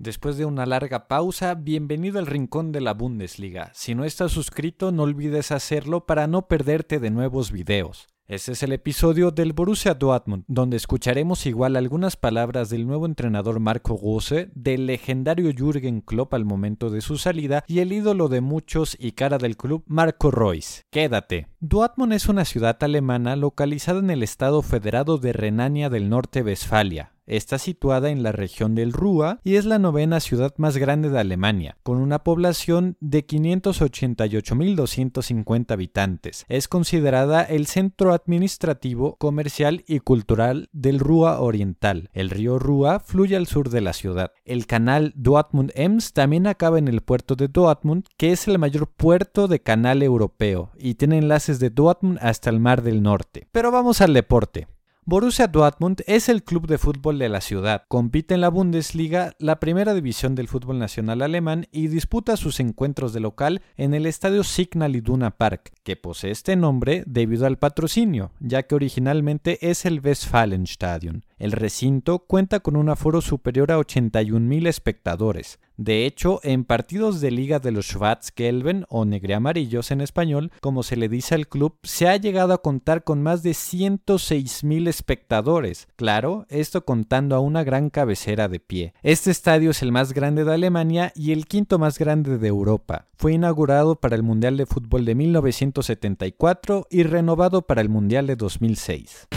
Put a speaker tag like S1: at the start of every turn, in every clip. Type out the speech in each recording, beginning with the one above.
S1: Después de una larga pausa, bienvenido al rincón de la Bundesliga. Si no estás suscrito, no olvides hacerlo para no perderte de nuevos videos. Este es el episodio del Borussia Dortmund, donde escucharemos igual algunas palabras del nuevo entrenador Marco Rose, del legendario Jürgen Klopp al momento de su salida y el ídolo de muchos y cara del club Marco Reus. Quédate. Dortmund es una ciudad alemana localizada en el estado federado de Renania del Norte-Westfalia, Está situada en la región del Rúa y es la novena ciudad más grande de Alemania, con una población de 588.250 habitantes. Es considerada el centro administrativo, comercial y cultural del Rúa Oriental. El río Rúa fluye al sur de la ciudad. El canal Dortmund-Ems también acaba en el puerto de Dortmund, que es el mayor puerto de canal europeo y tiene enlaces de Dortmund hasta el Mar del Norte. Pero vamos al deporte. Borussia Dortmund es el club de fútbol de la ciudad. Compite en la Bundesliga, la primera división del fútbol nacional alemán, y disputa sus encuentros de local en el estadio Signal Iduna Park, que posee este nombre debido al patrocinio, ya que originalmente es el Westfalenstadion. El recinto cuenta con un aforo superior a 81.000 espectadores. De hecho, en partidos de liga de los Schwarz-Gelben o negre-amarillos en español, como se le dice al club, se ha llegado a contar con más de 106.000 espectadores. Claro, esto contando a una gran cabecera de pie. Este estadio es el más grande de Alemania y el quinto más grande de Europa. Fue inaugurado para el Mundial de Fútbol de 1974 y renovado para el Mundial de 2006.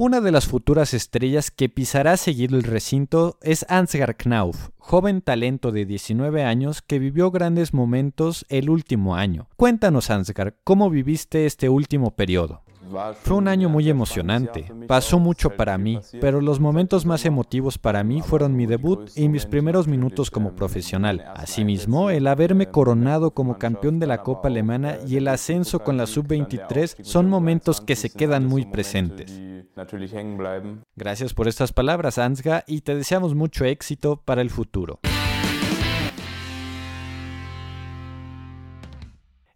S1: Una de las futuras estrellas que pisará seguido el recinto es Ansgar Knauf, joven talento de 19 años que vivió grandes momentos el último año. Cuéntanos Ansgar, ¿cómo viviste este último periodo? Fue un año muy emocionante, pasó mucho para mí, pero los momentos más emotivos para mí fueron mi debut y mis primeros minutos como profesional. Asimismo, el haberme coronado como campeón de la Copa Alemana y el ascenso con la Sub-23 son momentos que se quedan muy presentes. Gracias por estas palabras, Ansga, y te deseamos mucho éxito para el futuro.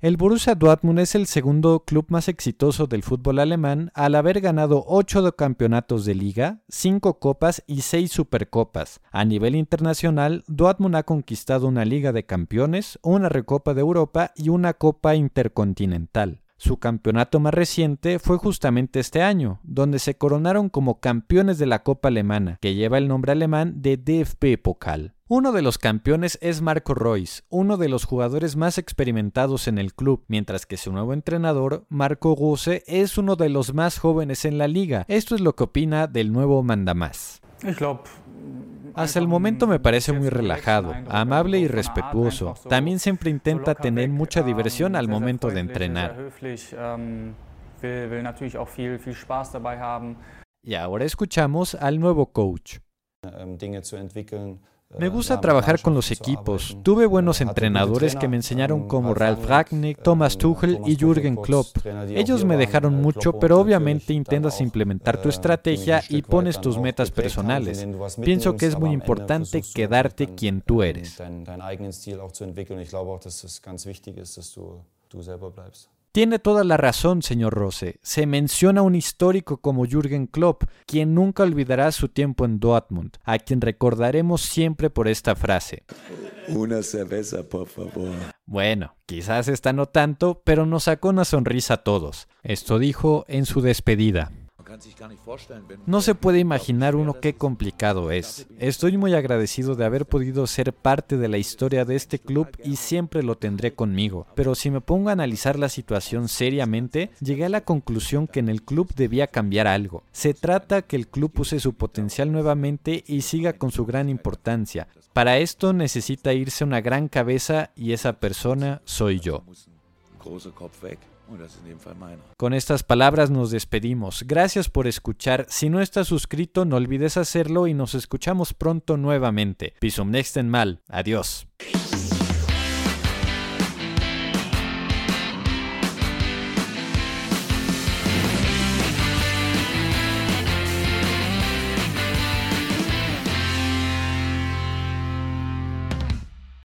S1: El Borussia Dortmund es el segundo club más exitoso del fútbol alemán al haber ganado 8 campeonatos de liga, 5 copas y 6 supercopas. A nivel internacional, Dortmund ha conquistado una Liga de Campeones, una Recopa de Europa y una Copa Intercontinental. Su campeonato más reciente fue justamente este año, donde se coronaron como campeones de la Copa Alemana, que lleva el nombre alemán de DFB Pokal. Uno de los campeones es Marco Reus, uno de los jugadores más experimentados en el club, mientras que su nuevo entrenador, Marco Rose, es uno de los más jóvenes en la liga. Esto es lo que opina del nuevo mandamás. Hasta el momento me parece muy relajado, amable y respetuoso. También siempre intenta tener mucha diversión al momento de entrenar. Y ahora escuchamos al nuevo coach. Me gusta trabajar con los equipos. Tuve buenos entrenadores que me enseñaron como Ralf Ragnick, Thomas Tuchel y Jürgen Klopp. Ellos me dejaron mucho, pero obviamente intentas implementar tu estrategia y pones tus metas personales. Pienso que es muy importante quedarte quien tú eres. Tiene toda la razón, señor Rose. Se menciona un histórico como Jürgen Klopp, quien nunca olvidará su tiempo en Dortmund, a quien recordaremos siempre por esta frase.
S2: Una cerveza, por favor.
S1: Bueno, quizás esta no tanto, pero nos sacó una sonrisa a todos. Esto dijo en su despedida. No se puede imaginar uno qué complicado es. Estoy muy agradecido de haber podido ser parte de la historia de este club y siempre lo tendré conmigo. Pero si me pongo a analizar la situación seriamente, llegué a la conclusión que en el club debía cambiar algo. Se trata que el club use su potencial nuevamente y siga con su gran importancia. Para esto necesita irse una gran cabeza y esa persona soy yo. Con estas palabras nos despedimos. Gracias por escuchar. Si no estás suscrito, no olvides hacerlo y nos escuchamos pronto nuevamente. Bis zum nächsten Mal. Adiós.